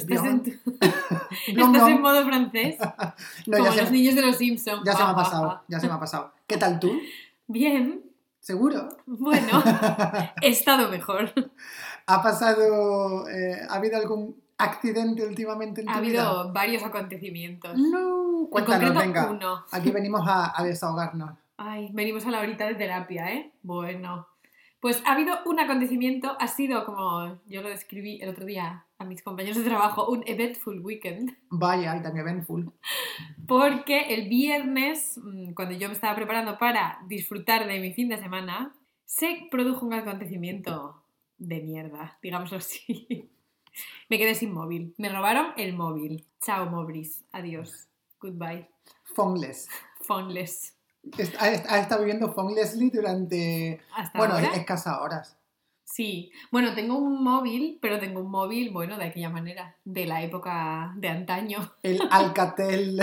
Estás, en, tu- Blom, estás blom. en modo francés, No, como los niños de los Simpsons. ya se me ha Ah, ah, pasado, ah. ya se me ha pasado. ¿Qué tal tú? Bien, ¿Seguro? bueno, he estado mejor. ¿Ha pasado, eh, ha habido algún accidente últimamente en tu Ha vida? habido varios acontecimientos. No, cuéntanos, venga. uno. Aquí venimos a, a desahogarnos. Ay, venimos a la horita de terapia, ¿eh? Bueno. Pues ha habido un acontecimiento, ha sido como yo lo describí el otro día a mis compañeros de trabajo, un eventful weekend, Vaya, y tan eventful. porque el viernes, mm, cuando yo me estaba preparando para disfrutar de mi fin de semana, se produjo un acontecimiento de mierda, digámoslo así. Me quedé sin móvil, me robaron el móvil. Chao, Mobris, adiós, goodbye, Phoneless. phoneless. Ha, ha estado viviendo Phonelessly durante, Hasta bueno, ahora. escasas horas. Sí, bueno, tengo un móvil, pero tengo un móvil, bueno, de aquella manera, de la época de antaño, El Alcatel,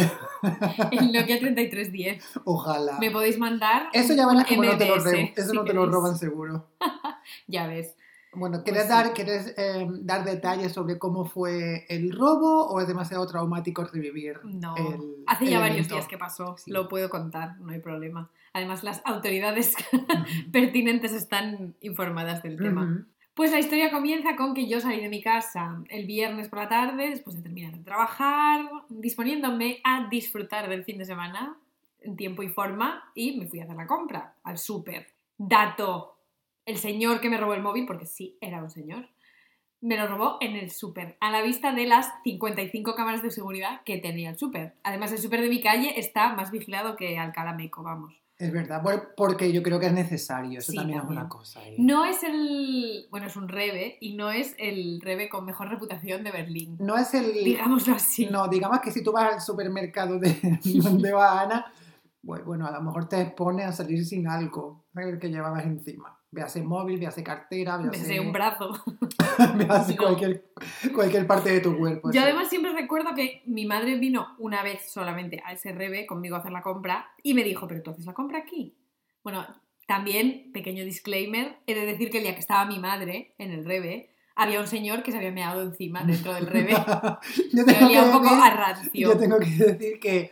el Nokia 3310. ojalá. Me podéis mandar Eso ya verás como no te lo, MMS, re- eso si no te lo roban seguro. Ya ves. Bueno, ¿quieres, Pues dar. ¿quieres eh, dar detalles sobre cómo fue el robo o es demasiado traumático revivir? No, el- hace el ya varios días que pasó, Sí. lo puedo contar, no hay problema. Además, las autoridades pertinentes están informadas del tema. Pues la historia comienza con que yo salí de mi casa el viernes por la tarde, después de terminar de trabajar, disponiéndome a disfrutar del fin de semana en tiempo y forma, y me fui a hacer la compra al súper. Dato, el señor que me robó el móvil, porque sí, era un señor, me lo robó en el súper, a la vista de las 55 cámaras de seguridad que tenía el súper. Además, el súper de mi calle está más vigilado que Alcalá Meco, vamos. Es verdad, porque yo creo que es necesario, eso Sí, también, es una cosa. ¿eh? No es el. Bueno, es un Rebe y no es el Rebe con mejor reputación de Berlín. No es el... Digámoslo así. No, digamos que si tú vas al supermercado de donde va Ana, pues, bueno, a lo mejor te expone a salir sin algo ¿sabes? que llevabas encima. Véase móvil, véase cartera, Me véase, sé un brazo. véase No. cualquier, cualquier parte de tu cuerpo. Yo sí. además siempre recuerdo que mi madre vino una vez solamente a ese Rebe conmigo a hacer la compra y me dijo, pero tú haces la compra aquí. Bueno, también, pequeño disclaimer, he de decir que el día que estaba mi madre en el Rebe, había un señor que se había meado encima dentro del Rebe. yo, Me tengo un poco decir- a yo tengo que decir que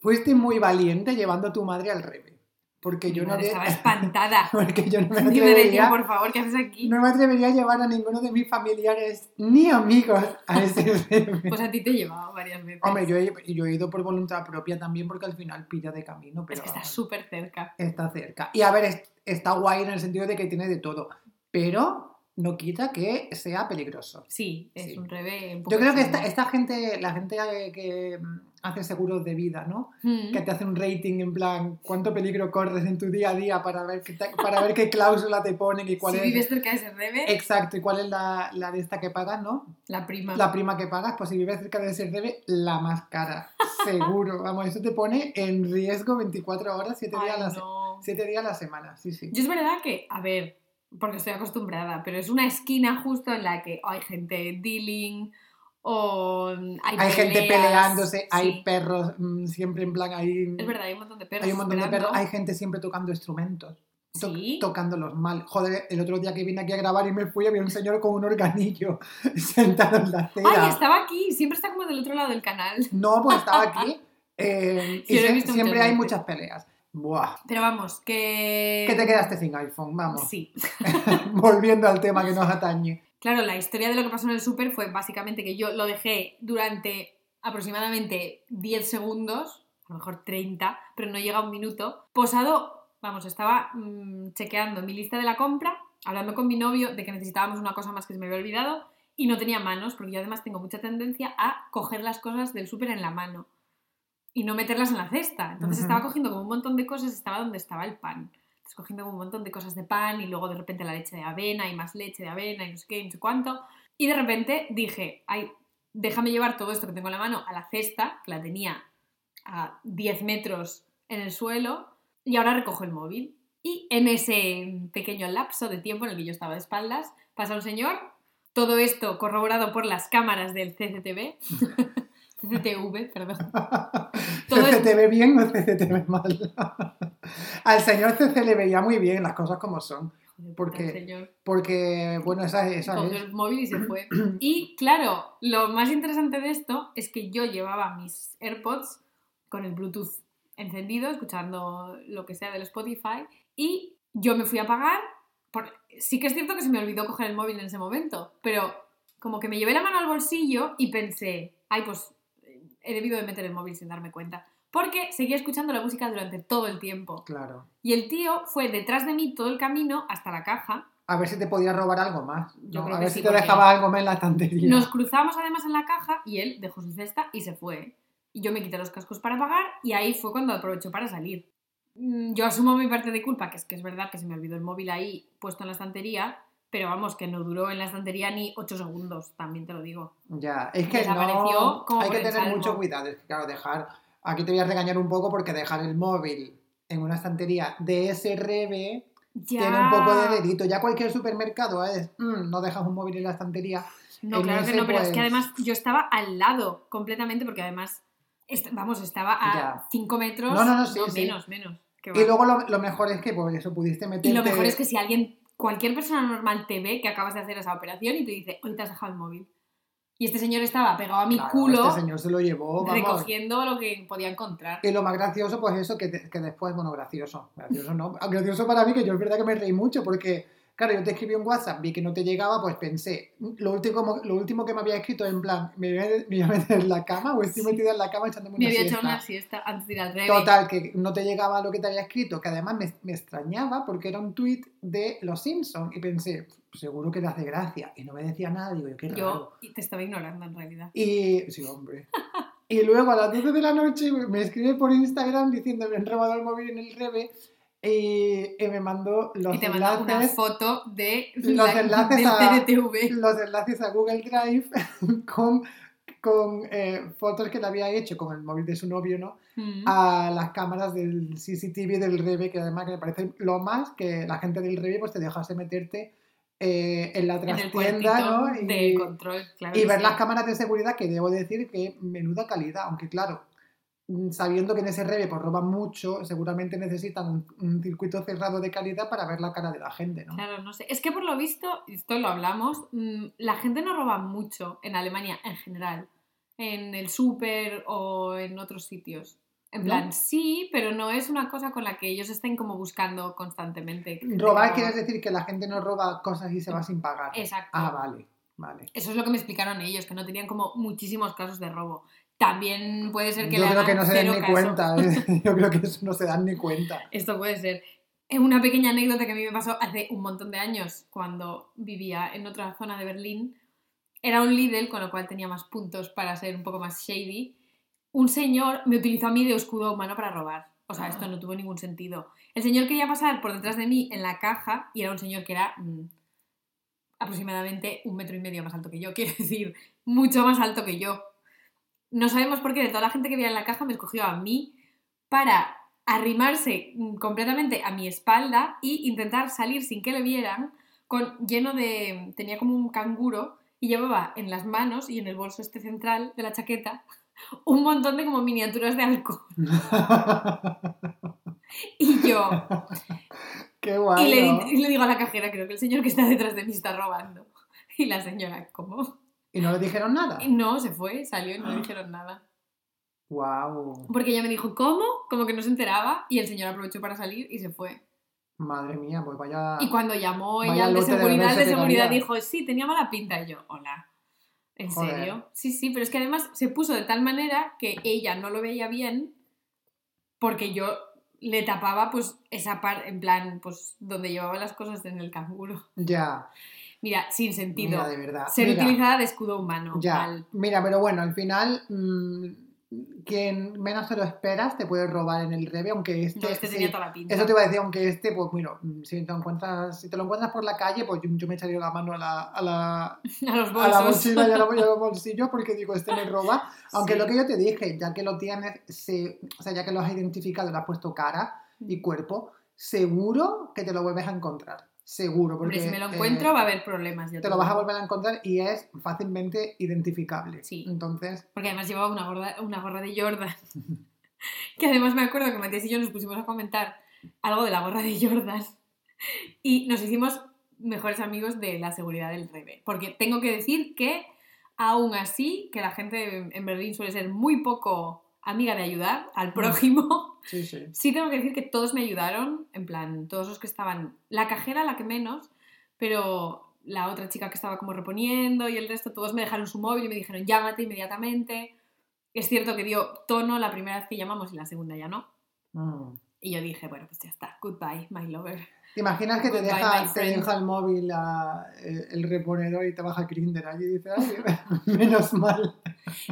fuiste muy valiente llevando a tu madre al revés. Porque Mi yo no, madre me- estaba espantada. porque yo no me atrevería, por favor, ¿qué haces aquí? no me atrevería a llevar a ninguno de mis familiares ni amigos a ese. Pues a ti te he llevado varias veces. Hombre, yo he, yo he ido por voluntad propia también porque al final pilla de camino, pero es que está súper cerca. está cerca. Y a ver, es- está guay en el sentido de que tiene de todo, pero no quita que sea peligroso. Sí, es Sí. un revés. un Yo creo que esta, esta gente, la gente que mm, hace seguros de vida, ¿no? Mm. Que te hace un rating en plan, cuánto peligro corres en tu día a día para ver qué, te- para ver qué cláusula te ponen y cuál Si es... vives cerca de ese rebe, Exacto, y cuál es la, la de esta que pagas, ¿no? la prima. La prima que pagas, pues si vives cerca de ese debe, la más cara. Seguro. Vamos, eso te pone en riesgo 24 horas, 7 días, Ay, a la, no. días a la semana. Sí, sí. Yo es verdad que, a ver, porque estoy acostumbrada, pero es una esquina justo en la que hay gente dealing o hay, Hay gente peleándose, hay sí. perros mm, siempre en plan, hay, Es verdad, hay un montón de perros. hay un montón de esperando. perros, hay gente siempre tocando instrumentos. to- Sí. Tocándolos mal. Joder, el otro día que vine aquí a grabar y me fui, había un señor con un organillo sentado en la acera. Ay, estaba aquí, siempre está como del otro lado del canal. No, pues estaba aquí. eh, y visto siempre hay veces. muchas peleas. Buah. Pero vamos, que... Que te quedaste sin iPhone, vamos. Sí. Volviendo al tema que nos atañe. Claro, la historia de lo que pasó en el súper fue básicamente que yo lo dejé durante aproximadamente 10 segundos, a lo mejor 30, pero no llega a un minuto, posado, vamos, estaba mm, chequeando mi lista de la compra, hablando con mi novio de que necesitábamos una cosa más que se me había olvidado y no tenía manos, porque yo además tengo mucha tendencia a coger las cosas del súper en la mano y no meterlas en la cesta. Entonces Ujú. estaba cogiendo como un montón de cosas, estaba donde estaba el pan. Entonces cogiendo como un montón de cosas de pan y luego de repente la leche de avena y más leche de avena y no sé qué y no sé cuánto. Y de repente dije, ay, déjame llevar todo esto que tengo en la mano a la cesta, que la tenía a 10 metros en el suelo, y ahora recojo el móvil. Y en ese pequeño lapso de tiempo en el que yo estaba de espaldas, pasa un señor, todo esto corroborado por las cámaras del CCTV, CCTV, perdón. Todo es- ¿CCTV bien o CCTV mal? Al señor CC le veía muy bien las cosas como son. Porque-. Porque, bueno, esa, esa Cogió el móvil y se fue. Y claro, lo más interesante de esto es que yo llevaba mis AirPods con el Bluetooth encendido, escuchando lo que sea del Spotify, y yo me fui a pagar. Por... Sí que es cierto que se me olvidó coger el móvil en ese momento, pero como que me llevé la mano al bolsillo y pensé, ay, pues he debido de meter el móvil sin darme cuenta. Porque seguía escuchando la música durante todo el tiempo. Claro. Y el tío fue detrás de mí todo el camino hasta la caja. A ver si te podía robar algo más. Yo a que ver sí, si te porque- dejaba algo más en la estantería. Nos cruzamos además en la caja y él dejó su cesta y se fue. Y yo me quité los cascos para pagar y ahí fue cuando aprovechó para salir. Mm, Yo asumo mi parte de culpa, que es que es verdad que se me olvidó el móvil ahí puesto en la estantería, pero vamos, que no duró en la estantería ni 8 segundos, también te lo digo. Ya, es que Desapareció no. como Hay que tener mucho cuidado. Es que, claro, dejar. Aquí te voy a regañar un poco porque dejar el móvil en una estantería de SRB Ya. tiene un poco de delito. Ya cualquier supermercado es. "Mm, no dejas un móvil en la estantería. No, en claro que no, pero es pues- que además yo estaba al lado completamente porque además, vamos, estaba a Ya. 5 metros. No, no, no, sí, sí. menos, menos. Y luego lo, lo mejor es que por eso pudiste meter. Y lo mejor es que si alguien, cualquier persona normal te ve que acabas de hacer esa operación y te dice, hoy te has dejado el móvil. Y este señor estaba pegado a mi culo Este señor se lo llevó. Vamos. recogiendo lo que podía encontrar. Y lo más gracioso, pues eso, que, que después, bueno, gracioso, gracioso no, gracioso para mí, que yo es verdad que me reí mucho, porque, claro, yo te escribí un WhatsApp, vi que no te llegaba, pues pensé, lo último, lo último que me había escrito, en plan, me voy a, me meter en la cama, o estoy Sí. metida en la cama echándome Me una había siesta. echado una siesta antes de ir al revés. Total, que no te llegaba lo que te había escrito, que además me, me extrañaba porque era un tuit de Los Simpsons, y pensé, seguro que te hace gracia, y no me decía nada, digo yo, qué raro. Yo te estaba ignorando en realidad. Y sí, hombre. Y luego a las 12 de la noche me escribe por Instagram diciendo me han robado el móvil en el Rebe y, y me mandó los y te mandó una enlaces, foto de los la- enlaces del a- los enlaces a Google Drive con, con eh, fotos que le había hecho con el móvil de su novio, ¿no? Mm. A las cámaras del CCTV del Rebe, que además que me parece lo más que la gente del Rebe pues te dejase meterte eh, en la trastienda, ¿no? Y- de control, claro. y que ver sí. las cámaras de seguridad que debo decir que menuda calidad, aunque claro, sabiendo que en ese rebe pues roban mucho, seguramente necesitan un, un circuito cerrado de calidad para ver la cara de la gente, ¿no? Claro, no sé. Es que por lo visto, esto lo hablamos, mm, la gente no roba mucho en Alemania en general, en el súper o en otros sitios. En ¿No? plan, sí, pero no es una cosa con la que ellos estén como buscando constantemente. Robar que quieres decir que la gente no roba cosas y se va sin pagar. Exacto. Ah, vale, vale. Eso es lo que me explicaron ellos, que no tenían como muchísimos casos de robo. También puede ser que Yo le creo que no se den ni caso. cuenta, ¿eh? yo creo que eso no se dan ni cuenta. Esto puede ser. Eh, Una pequeña anécdota que a mí me pasó hace un montón de años cuando vivía en otra zona de Berlín. Era un Lidl, con lo cual tenía más puntos para ser un poco más shady. Un señor me utilizó a mí de escudo humano para robar. O sea, esto no tuvo ningún sentido. El señor quería pasar por detrás de mí en la caja y era un señor que era mm, aproximadamente un metro y medio más alto que yo. Quiero decir, mucho más alto que yo. No sabemos por qué de toda la gente que había en la caja me escogió a mí para arrimarse mm, completamente a mi espalda y intentar salir sin que le vieran, con, lleno de... tenía como un canguro y llevaba en las manos y en el bolso este central de la chaqueta un montón de como miniaturas de alcohol. Y yo, Qué guay. y le, y le digo a la cajera, creo que el señor que está detrás de mí está robando. Y la señora, ¿cómo? ¿Y no le dijeron nada? No, se fue, salió y no le dijeron nada. Wow. Porque ella me dijo, ¿cómo? Como que no se enteraba y el señor aprovechó para salir y se fue. Madre mía, pues vaya. Y cuando llamó ella al de seguridad, de seguridad dijo, sí, tenía mala pinta. Y yo, hola. ¿En Joder. serio? Sí, sí, pero es que además se puso de tal manera que ella no lo veía bien porque yo le tapaba pues esa parte, en plan, pues donde llevaba las cosas en el canguro. Ya, Mira, sin sentido. mira, de verdad. Ser Mira. utilizada de escudo humano. Ya, mal. mira, pero bueno, al final, mm, quien menos te lo esperas te puede robar en el revés, aunque este. Yo este sí, tenía toda la pinta. eso te iba a decir, aunque este, pues bueno, mm, si te lo encuentras, si te lo encuentras por la calle, pues yo, yo me echaría la mano a la, a la, A los a bolsos. la mochila y a, la- y a los bolsillos porque digo, este me roba. Aunque Sí. lo que yo te dije, ya que lo tienes, se- o sea, ya que lo has identificado, le has puesto cara y cuerpo, seguro que te lo vuelves a encontrar. Seguro, porque Hombre, si me lo eh, encuentro va a haber problemas. te lo vas a volver a encontrar y es fácilmente identificable. Sí. Entonces, Porque además llevaba una gorra, una gorra de Jordan. que además me acuerdo que Matías y yo nos pusimos a comentar algo de la gorra de Jordan. y nos hicimos mejores amigos de la seguridad del Rebe. Porque tengo que decir que, aún así, que la gente en Berlín suele ser muy poco amiga de ayudar al prójimo, Sí, sí. sí tengo que decir que todos me ayudaron, en plan, todos los que estaban, la cajera la que menos, pero la otra chica que estaba como reponiendo y el resto, todos me dejaron su móvil y me dijeron llámate inmediatamente. Es cierto que dio tono la primera vez que llamamos y la segunda ya no. Mm. Y yo dije, bueno, pues ya está, goodbye, my lover. ¿Te imaginas que te deja, te deja el móvil a- el, el reponedor y te baja Grinder allí y dices, menos mal?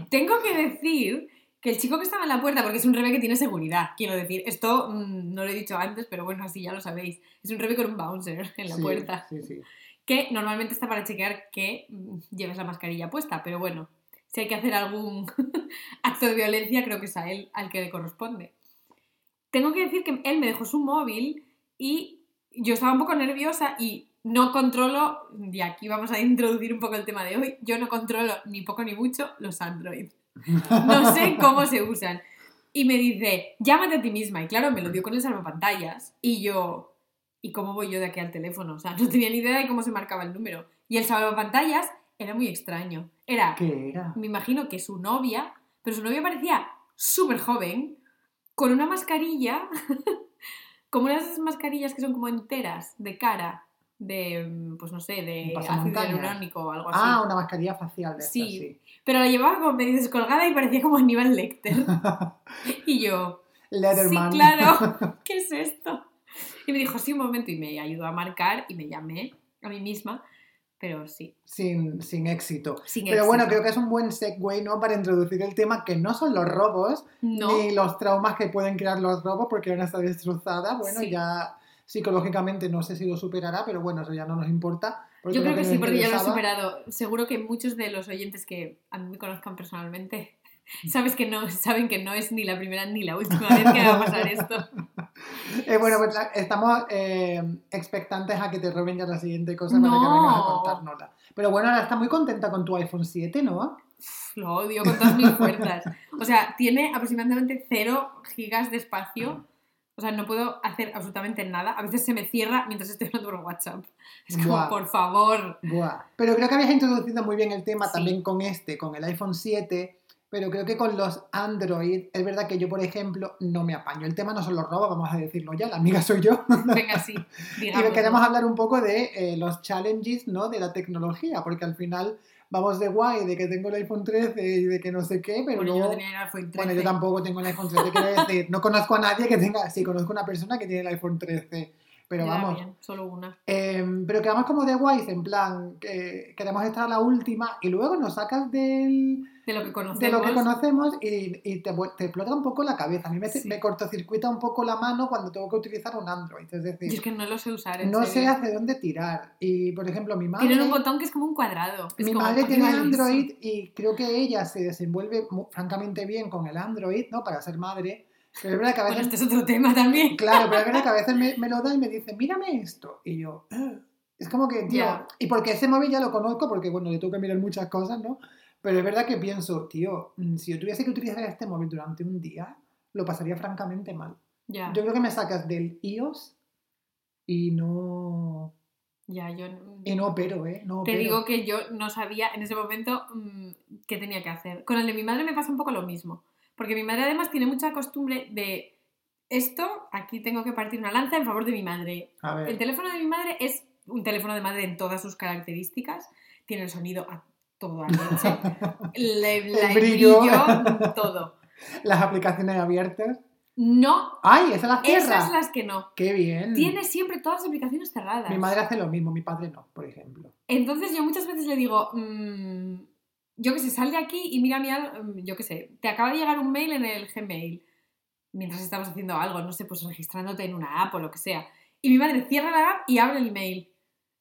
Tengo que decir que el chico que estaba en la puerta, porque es un rebe que tiene seguridad, quiero decir, esto mm, no lo he dicho antes, pero bueno, así ya lo sabéis, es un rebe con un bouncer en la Sí, puerta, Sí, sí. que normalmente está para chequear que mm, lleves la mascarilla puesta, pero bueno, si hay que hacer algún acto de violencia, creo que es a él al que le corresponde. Tengo que decir que él me dejó su móvil y yo estaba un poco nerviosa y no controlo, y aquí vamos a introducir un poco el tema de hoy, yo no controlo ni poco ni mucho los Android. No sé cómo se usan. Y me dice, llámate a ti misma. Y claro, me lo dio con el salvapantallas. Y yo, ¿y cómo voy yo de aquí al teléfono? O sea, no tenía ni idea de cómo se marcaba el número. Y el salvapantallas era muy extraño. Era, ¿Qué era? me imagino que su novia, pero su novia parecía súper joven, con una mascarilla, como unas mascarillas que son como enteras, de cara, de, mm, pues no sé, de ácido hialurónico o algo así. Ah, una mascarilla facial de estas, Sí. Pero la llevaba como medio descolgada y parecía como Aníbal Lecter. Y yo, Leatherman. sí, claro, ¿qué es esto? Y me dijo, sí, un momento, y me ayudó a marcar y me llamé a mí misma, pero sí, sin, sin éxito. sin Pero bueno, creo que es un buen segue, ¿no? Para introducir el tema que no son los robos, No, ni los traumas que pueden crear los robos porque van a estar destrozadas. Bueno, Sí. ya psicológicamente no sé si lo superará, pero bueno, eso ya no nos importa. yo creo que sí, porque ya lo he superado. Seguro que muchos de los oyentes que a mí me conozcan personalmente, sabes que no, saben que no es ni la primera ni la última vez que va a pasar esto. Eh, bueno, pues estamos eh, expectantes a que te roben ya la siguiente cosa para que vengas a No. contárnosla. Pero bueno, ahora está muy contenta con tu iPhone 7, ¿no? Lo odio con todas mis fuerzas. O sea, tiene aproximadamente 0 gigas de espacio. O sea, no puedo hacer absolutamente nada. A veces se me cierra mientras estoy hablando por WhatsApp. Es como, Buah. por favor. Buah. Pero creo que habías introducido muy bien el tema Sí. también con este, con el iPhone 7. Pero creo que con los Android, es verdad que yo, por ejemplo, no me apaño. El tema no son los robos, vamos a decirlo ya, la amiga soy yo. Venga, sí. Y queremos hablar un poco de eh, los challenges ¿no? de la tecnología, porque al final vamos de guay, de que tengo el iPhone 13 y de que no sé qué, pero Bueno, yo no tenía el iPhone 13. Bueno, yo tampoco tengo el iPhone 13, quiero decir, no conozco a nadie que tenga, sí, conozco a una persona que tiene el iPhone 13, pero Ya, vamos, bien, solo una. eh, pero quedamos como de guays, en plan, que queremos estar a la última y luego nos sacas del, De lo que conocemos. de lo que conocemos y, y te, explota un poco la cabeza. A mí me, Sí. me cortocircuita un poco la mano cuando tengo que utilizar un Android, es decir, Yo es que no lo sé usar. en no sé hacia dónde tirar. Y, por ejemplo, mi madre... Tienen un botón que es como un cuadrado. Es Mi como, madre ¿por qué tiene? Android y creo que ella se desenvuelve mu- francamente bien con el Android, ¿no? Para ser madre. Pero es verdad que a Bueno, veces, este es otro tema también. claro, pero es verdad que a veces me, me lo da y me dice, mírame esto. Y yo, "Ah". es como que, tío, Ya. y porque ese móvil ya lo conozco, porque bueno, le tengo que mirar muchas cosas, ¿no? Pero es verdad que pienso, tío, mm, si yo tuviese que utilizar este móvil durante un día, lo pasaría francamente mal. Ya, Yo creo que me sacas del iOS y no. ya, yo... Y no opero, ¿eh? No Te opero. digo que yo no sabía en ese momento mm, qué tenía que hacer. Con el de mi madre me pasa un poco lo mismo. Porque mi madre además tiene mucha costumbre de esto, aquí tengo que partir una lanza en favor de mi madre. A ver. El teléfono de mi madre es un teléfono de madre en todas sus características. Tiene el sonido a todo a leche. Le- la- el brillo. brillo, todo. Las aplicaciones abiertas. No, ¡Ay! Esa las cierra. esas las que no. ¡Qué bien! Tiene siempre todas las aplicaciones cerradas. Mi madre hace lo mismo, mi padre no, por ejemplo. Entonces yo muchas veces le digo, mm, yo que sé, sal de aquí y mira mi mm, yo que sé, te acaba de llegar un mail en el Gmail mientras estamos haciendo algo, no sé, pues registrándote en una app o lo que sea. Y mi madre cierra la app y abre el email.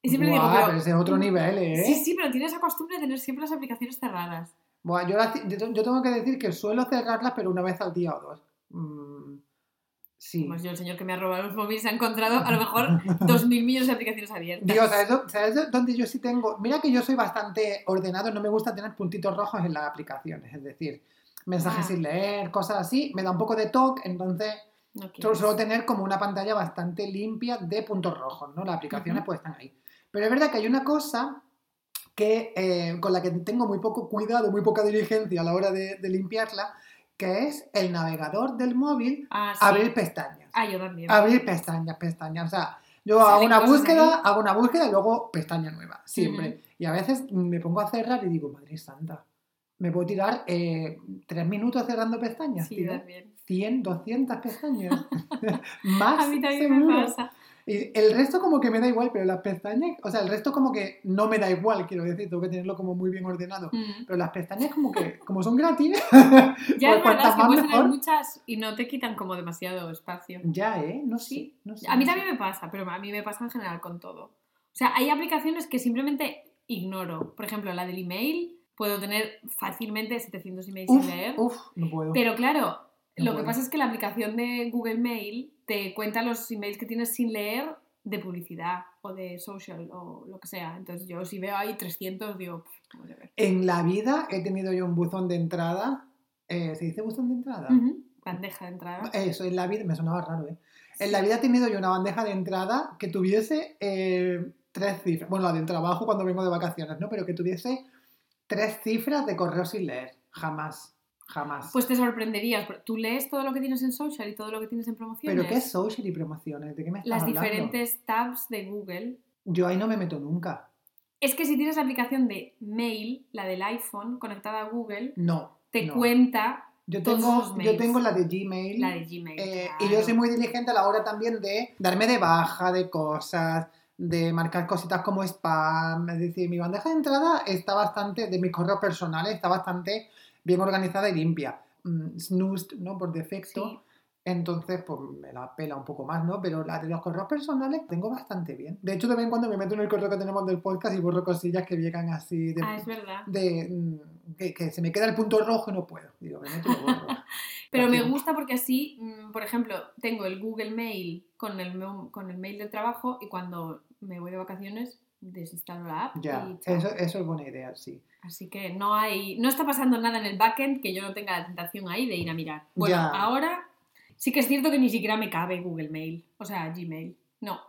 Y siempre le digo, pero, es otro nivel, ¿eh? sí, sí, pero tiene esa costumbre de tener siempre las aplicaciones cerradas. Buah, yo, yo, yo tengo que decir que suelo cerrarlas, pero una vez al día o dos. Sí. Pues yo, el señor que me ha robado los móviles, ha encontrado a lo mejor dos mil millones de aplicaciones abiertas. Dios, ¿sabes, dó- sabes dó- dónde yo sí tengo? Mira que yo soy bastante ordenado, no me gusta tener puntitos rojos en las aplicaciones, es decir, mensajes Ah. sin leer, cosas así, me da un poco de toque, entonces No solo tener como una pantalla bastante limpia de puntos rojos, ¿no? Las aplicaciones pues están ahí. Pero es verdad que hay una cosa que, eh, con la que tengo muy poco cuidado, muy poca diligencia a la hora de, de limpiarla, que es el navegador del móvil, Ah, sí. abrir pestañas. Ah, yo también. Abrir pestañas, pestañas. O sea, yo hago una búsqueda, ahí. hago una búsqueda y luego pestaña nueva, siempre. Y a veces me pongo a cerrar y digo, madre santa, me puedo tirar eh, tres minutos cerrando pestañas, Sí, tío. también. 100, 200 pestañas. Más. A mí también seguro. me pasa. Y el resto como que me da igual, pero las pestañas, o sea, el resto como que no me da igual, quiero decir, tengo que tenerlo como muy bien ordenado. Mm. Pero las pestañas como que, como son gratis, Ya es verdad, es que puedes tener muchas y no te quitan como demasiado espacio. ya, ¿eh? No sé, Sí. no sé. A mí no sé. también me pasa, pero a mí me pasa en general con todo. O sea, hay aplicaciones que simplemente ignoro. Por ejemplo, la del email, puedo tener fácilmente 700 emails Uf, sin leer. uf, no puedo. Pero claro, Lo que pasa es que la aplicación de Google Mail te cuenta los emails que tienes sin leer de publicidad o de social o lo que sea. Entonces yo si veo ahí 300 digo, "Pff, whatever". En la vida he tenido yo un buzón de entrada. eh, ¿Se dice buzón de entrada? Bandeja de entrada. Eso, en la vida, me sonaba raro, ¿eh? En la vida he tenido yo una bandeja de entrada que tuviese eh, tres cifras. Bueno, la del trabajo cuando vengo de vacaciones, ¿no? Pero que tuviese tres cifras de correo sin leer. Jamás. Jamás. Pues te sorprenderías. Tú lees todo lo que tienes en social y todo lo que tienes en promociones. ¿Pero qué es social y promociones? ¿De qué me estás Las hablando? diferentes tabs de Google. Yo ahí no me meto nunca. Es que si tienes la aplicación de Mail, la del iPhone, conectada a Google, No. te no. cuenta Yo todos tengo, los yo tengo la de Gmail. la de Gmail. Eh, claro. Y yo soy muy diligente a la hora también de darme de baja de cosas, de marcar cositas como spam. Es decir, mi bandeja de entrada está bastante, de mis correos personales, está bastante bien organizada y limpia. Mm, Snoozed, ¿no? Por defecto. Sí. Entonces, pues me la pela un poco más, ¿no? Pero la de los correos personales tengo bastante bien. De hecho, de vez en cuando me meto en el correo que tenemos del podcast y borro cosillas que llegan así de, Ah, es verdad. de, mm, que, que se me queda el punto rojo y no puedo. Digo, me meto y lo borro. Pero me gusta porque así, mm, por ejemplo, tengo el Google Mail con el, con el mail del trabajo y cuando me voy de vacaciones desinstalo la app. Ya, y eso, eso es buena idea, sí. Así que no hay, no está pasando nada en el backend que yo no tenga la tentación ahí de ir a mirar. Bueno, Ya. ahora sí que es cierto que ni siquiera me cabe Google Mail, o sea, Gmail. No,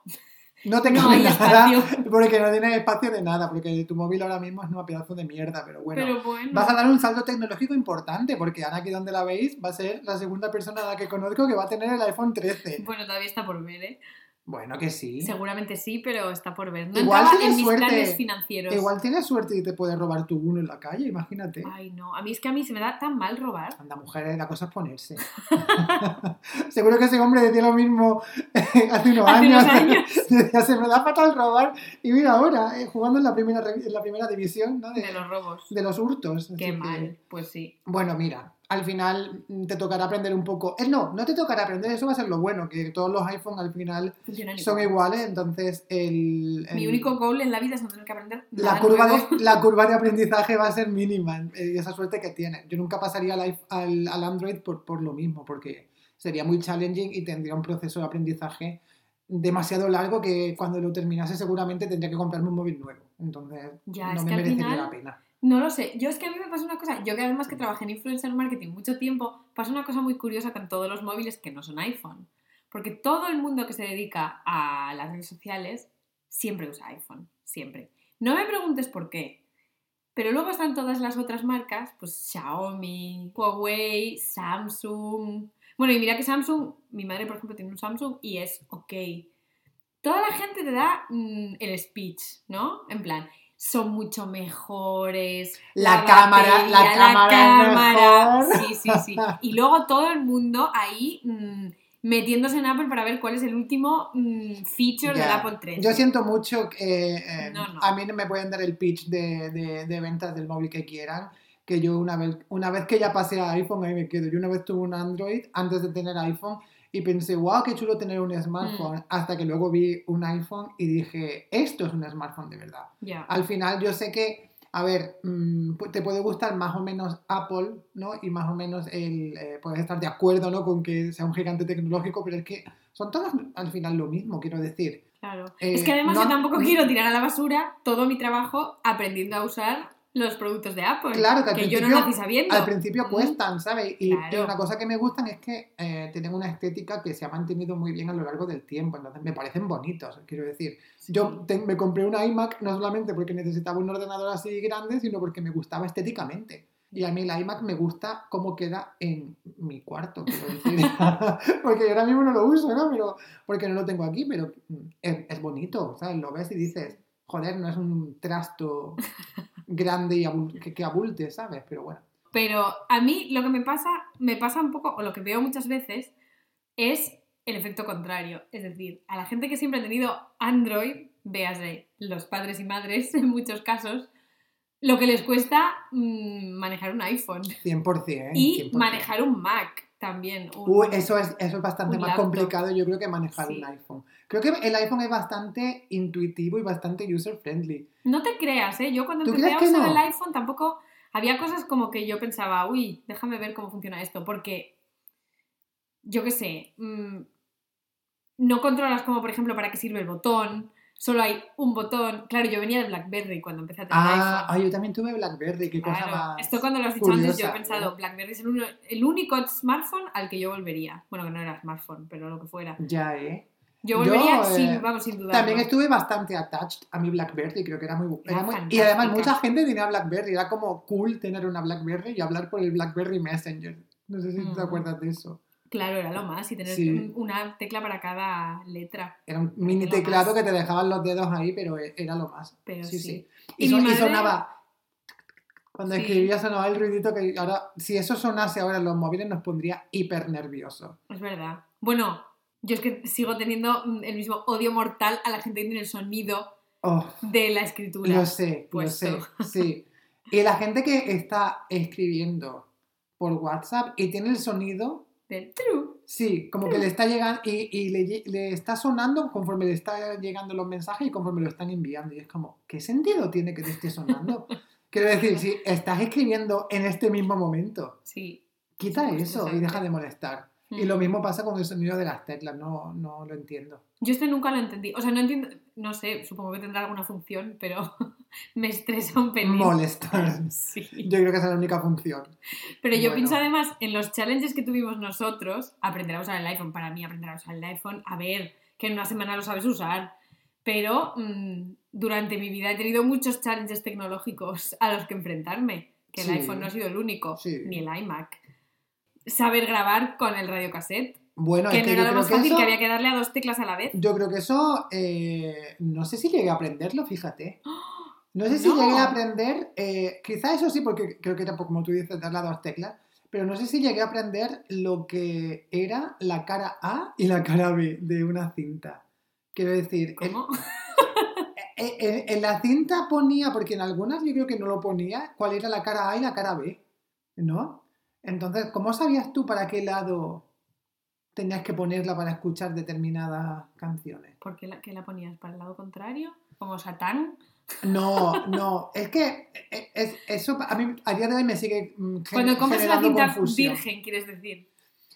No te No cabe nada, espacio. porque no tienes espacio de nada, porque tu móvil ahora mismo es un pedazo de mierda, pero bueno. pero bueno. Vas a dar un salto tecnológico importante, porque Ana, aquí donde la veis, va a ser la segunda persona a la que conozco que va a tener el iPhone 13. Bueno, todavía está por ver, ¿eh? Bueno, que sí. Seguramente sí, pero está por ver. No Igual tienes en mis suerte. planes financieros. Igual tienes suerte y te puedes robar tu uno en la calle, imagínate. Ay, no. A mí es que a mí se me da tan mal robar. Anda, mujeres, la cosa es ponerse. Seguro que ese hombre decía lo mismo hace unos Hace años. unos años. Decía, se me da fatal robar. Y mira ahora, eh, jugando en la primera, en la primera división ¿no? de, De los robos. de los hurtos. Qué Así que- mal. Pues sí. Bueno, mira, al final mm, te tocará aprender un poco. Eh, no, no te tocará aprender, eso va a ser lo bueno, que todos los iPhone al final Funcionan son igual. iguales, entonces el, Mi único goal en la vida es no tener que aprender la curva, nuevo. de, la curva de aprendizaje va a ser mínima, eh, y esa suerte que tiene. Yo nunca pasaría al, al, al Android por, por lo mismo, porque sería muy challenging y tendría un proceso de aprendizaje demasiado largo que cuando lo terminase seguramente tendría que comprarme un móvil nuevo. Entonces Ya, no me merecería final- la pena. No lo sé. Yo es que a mí me pasa una cosa. Yo que además que trabajé en influencer marketing mucho tiempo, pasa una cosa muy curiosa con todos los móviles que no son iPhone. Porque todo el mundo que se dedica a las redes sociales siempre usa iPhone. Siempre. No me preguntes por qué. Pero luego están todas las otras marcas, pues Xiaomi, Huawei, Samsung. Bueno, y mira que Samsung, mi madre por ejemplo tiene un Samsung y es ok. Toda la gente te da mm, el speech, ¿no? En plan, son mucho mejores. La cámara- la cámara es mejor. Sí, sí, sí. Y luego todo el mundo ahí mm, metiéndose en Apple para ver cuál es el último mm, feature del. Apple 13. Yo siento mucho que eh, No, no. a mí no me pueden dar el pitch de, de- de ventas del móvil que quieran, que yo una vez, una vez que ya pasé a iPhone, ahí me quedo. Yo una vez tuve un Android antes de tener iPhone y pensé, wow, qué chulo tener un Mm. smartphone, hasta que luego vi un iPhone y dije, esto es un smartphone de verdad. Ya. Al final yo sé que, a ver, mm, pu- te puede gustar más o menos Apple, ¿no? Y más o menos el, eh, puedes estar de acuerdo, ¿no? Con que sea un gigante tecnológico, pero es que son todos al final lo mismo, quiero decir. Claro. Eh, es que además no- yo tampoco quiero tirar a la basura todo mi trabajo aprendiendo a usar los productos de Apple. Claro, que al yo no nací sabiendo. Al principio cuestan, ¿sabes? Y, y Claro. una cosa que me gustan es que eh, tienen una estética que se ha mantenido muy bien a lo largo del tiempo, entonces me parecen bonitos, quiero decir. Sí. Yo te- me compré un iMac no solamente porque necesitaba un ordenador así grande, sino porque me gustaba estéticamente. Y a mí el iMac me gusta cómo queda en mi cuarto, decir. porque yo ahora mismo no lo uso, ¿no? Pero, porque no lo tengo aquí, pero mm, es, es bonito, ¿sabes? Lo ves y dices, joder, no es un trasto grande y que, que abulte, ¿sabes? Pero bueno. Pero a mí lo que me pasa, me pasa un poco, o lo que veo muchas veces, es el efecto contrario. Es decir, a la gente que siempre ha tenido Android, véase, los padres y madres en muchos casos, lo que les cuesta mm, manejar un iPhone 100%. y 100%. manejar un Mac también. un- Uy, eso es, eso es bastante más laptop. complicado, yo creo, que manejar Sí. un iPhone. Creo que el iPhone es bastante intuitivo y bastante user-friendly. No te creas, ¿eh? Yo cuando ¿Tú empecé a usar no? el iPhone tampoco había cosas como que yo pensaba, uy, déjame ver cómo funciona esto, porque yo qué sé, mm, no controlas como por ejemplo para qué sirve el botón, solo hay un botón. Claro, yo venía de BlackBerry cuando empecé a tener Ah, iPhone. ah, yo también tuve BlackBerry, qué cosa más. esto cuando lo has dicho antes yo he pensado, ¿eh? BlackBerry es el, el único smartphone al que yo volvería. Bueno, que no era smartphone, pero lo que fuera. Ya, ¿eh? Yo Yo, volvería eh, sin, vamos, sin dudarlo. También estuve bastante attached a mi BlackBerry, creo que era muy, Era era muy- Y además mucha gente tenía BlackBerry, era como cool tener una BlackBerry y hablar por el BlackBerry Messenger. No sé si te Mm. acuerdas de eso. Claro, era lo más, y tener Sí. una tecla para cada letra. Era un mini teclado que te dejaban los dedos ahí, pero e- era lo más. Pero sí, sí. sí. Y Y, son- mi y madre- sonaba. Cuando Sí. escribía sonaba el ruidito que ahora, si eso sonase ahora en los móviles, nos pondría hiper nervioso. Es verdad. Bueno, yo es que sigo teniendo el mismo odio mortal a la gente que tiene el sonido Oh, de la escritura. lo sé, puesto. lo sé, sí. Y la gente que está escribiendo por WhatsApp y tiene el sonido, Del tru. sí, como que le está llegando y, y le, le está sonando conforme le está llegando los mensajes y conforme lo están enviando. Y es como, ¿qué sentido tiene que te esté sonando? Quiero decir, si estás escribiendo en este mismo momento, Sí. quita eso y deja de molestar. Y Mm. lo mismo pasa con el sonido de las teclas, no, no lo entiendo. Yo este nunca lo entendí. O sea, no entiendo, no sé, supongo que tendrá alguna función, pero me estresa un pelín. Molestar. Sí. Yo creo que esa es la única función. Pero yo Bueno. pienso además en los challenges que tuvimos nosotros, aprender a usar el iPhone, para mí aprender a usar el iPhone, a ver, que en una semana lo sabes usar, pero mm, durante mi vida he tenido muchos challenges tecnológicos a los que enfrentarme, que el Sí. iPhone no ha sido el único, Sí. ni el iMac. Saber grabar con el radiocassette, Bueno, que es no que yo era lo creo más que fácil, eso, que había que darle a dos teclas a la vez. yo creo que eso, eh, no sé si llegué a aprenderlo, fíjate. No sé si No. llegué a aprender, eh, quizá eso sí, porque creo que era como tú dices, darle a dos teclas, pero no sé si llegué a aprender lo que era la cara A y la cara B de una cinta. Quiero decir, ¿Cómo? Eh, en la cinta ponía, porque en algunas yo creo que no lo ponía, cuál era la cara A y la cara B, ¿no? Entonces, ¿cómo sabías tú para qué lado tenías que ponerla para escuchar determinadas canciones? ¿Por qué la, qué la ponías? ¿Para el lado contrario? ¿Como Satán? No, no, es que eh, es- eso a mí a día de hoy me sigue mm, Cuando compras una cinta confusión. virgen, quieres decir.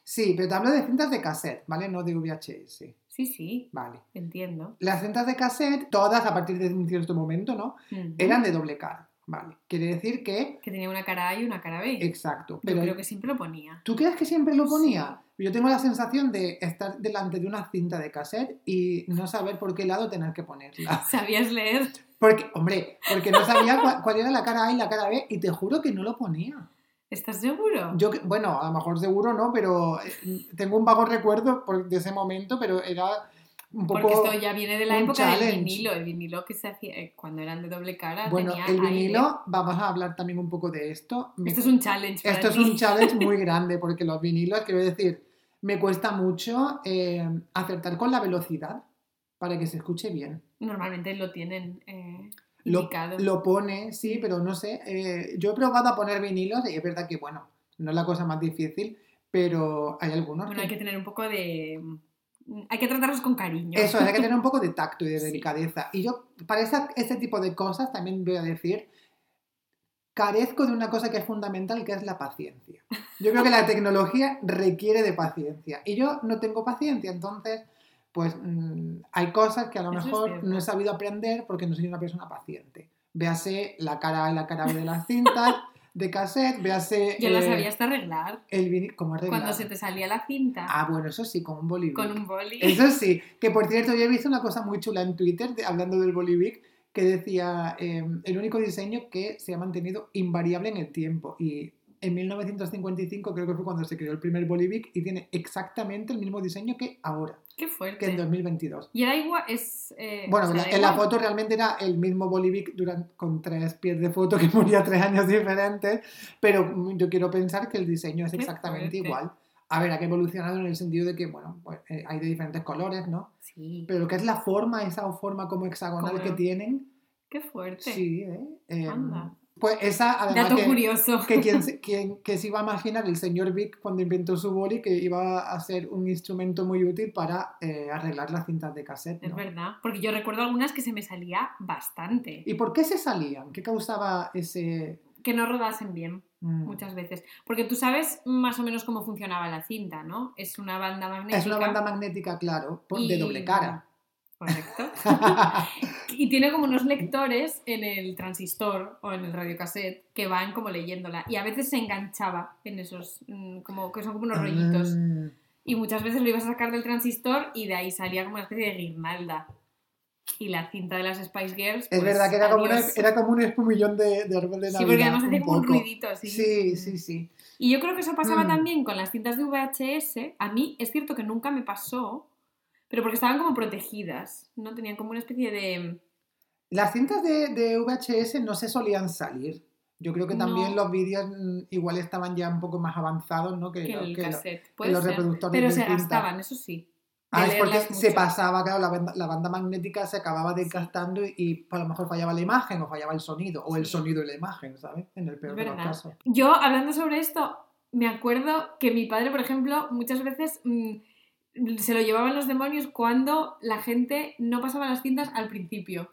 Sí, pero te hablo de cintas de cassette, ¿vale? No de VHS, Sí, sí, vale. entiendo. Las cintas de cassette, todas a partir de un cierto momento, ¿no? Eran de doble cara, ¿vale? Quiere decir que, Que tenía una cara A y una cara B. exacto, Yo pero creo que siempre lo ponía. ¿Tú crees que siempre lo ponía? Yo tengo la sensación de estar delante de una cinta de cassette y no saber por qué lado tener que ponerla. ¿Sabías leer? Porque, hombre, porque no sabía cuál, cuál era la cara A y la cara B y te juro que no lo ponía. ¿Estás seguro? Yo, bueno, a lo mejor seguro no, pero eh, tengo un vago recuerdo de ese momento, pero era un poco... Porque esto ya viene de la época del vinilo. El vinilo que se hacía eh, cuando eran de doble cara. Bueno, tenía el aire. vinilo, vamos a hablar también un poco de esto. Esto es un challenge. para Esto es un challenge muy grande porque los vinilos, quiero decir, me cuesta mucho eh, acertar con la velocidad para que se escuche bien. Normalmente lo tienen eh, Lo, pone, sí, pero no sé. eh, yo he probado a poner vinilos y es verdad que, bueno, no es la cosa más difícil, pero hay algunos Bueno, que... hay que tener un poco de... mm, Hay que tratarlos con cariño. Eso, hay que tener un poco de tacto y de Sí. delicadeza. Y yo, para esa- este tipo de cosas, también voy a decir, carezco de una cosa que es fundamental, que es la paciencia. Yo creo que la tecnología requiere de paciencia. Y yo no tengo paciencia, entonces, pues mm, hay cosas que a lo Eso es mejor no he sabido aprender porque no soy una persona paciente. véase la cara A y la cara de las cintas de cassette, véase... Yo las eh, sabía hasta arreglar. el ¿Cómo arreglar? Cuando se te salía la cinta Ah, bueno, eso sí, con un bolivic. con un boli. Eso sí, que por cierto, yo he visto una cosa muy chula en Twitter, de- hablando del Bolivic, que decía eh, el único diseño que se ha mantenido invariable en el tiempo. Y en 1955 creo que fue cuando se creó el primer Bolivic y tiene exactamente el mismo diseño que ahora, Qué que en fuerte. 2022. Y era igual, es... eh, Bueno, o sea, la- en la igual. foto realmente era el mismo Bolivic durante, con tres pies de foto que ponía tres años diferentes, pero yo quiero pensar que el diseño es exactamente fuerte. igual. A ver, ha evolucionado en el sentido de que, bueno, pues, eh, hay de diferentes colores, ¿no? Sí, Pero lo que es la forma, esa forma como hexagonal Como- que tienen, qué fuerte. sí, ¿eh? Em, Anda. Pues esa, además Dato que, curioso. que quien, se- quien- que se iba a imaginar el señor Vic cuando inventó su boli que iba a ser un instrumento muy útil para eh, arreglar las cintas de cassette. Es verdad, porque yo recuerdo algunas que se me salía bastante. ¿Y por qué se salían? ¿Qué causaba ese...? Que no rodasen bien, mm, muchas veces. Porque tú sabes más o menos cómo funcionaba la cinta, ¿no? Es una banda magnética. Es una banda magnética, claro, por- de doble cara. Correcto. y tiene como unos lectores en el transistor o en el radiocassette que van como leyéndola. Y a veces se enganchaba en esos, mm, como que son como unos rollitos. Mm, Y muchas veces lo ibas a sacar del transistor y de ahí salía como una especie de guirnalda. Y la cinta de las Spice Girls. Es pues, verdad que era como, una- era como un espumillón de, de árbol de Sí, Navidad. porque además hacía como un ruidito así. Sí, sí, sí. Y yo creo que eso pasaba Mm. también con las cintas de VHS. A mí es cierto que nunca me pasó, pero porque estaban como protegidas, ¿no? Tenían como una especie de... Las cintas de, de VHS no se solían salir. Yo creo que también No. los vídeos mm, igual estaban ya un poco más avanzados, ¿no? Que, que lo- el que los reproductores Pero de se gastaban, eso sí. Ah, es porque se pasaba, claro, la banda, la banda magnética se acababa desgastando y, y a lo mejor fallaba la imagen o fallaba el sonido, o el sonido y la imagen, ¿sabes? En el peor de los casos. Yo, hablando sobre esto, me acuerdo que mi padre, por ejemplo, muchas veces mm, se lo llevaban los demonios cuando la gente no pasaba las cintas al principio.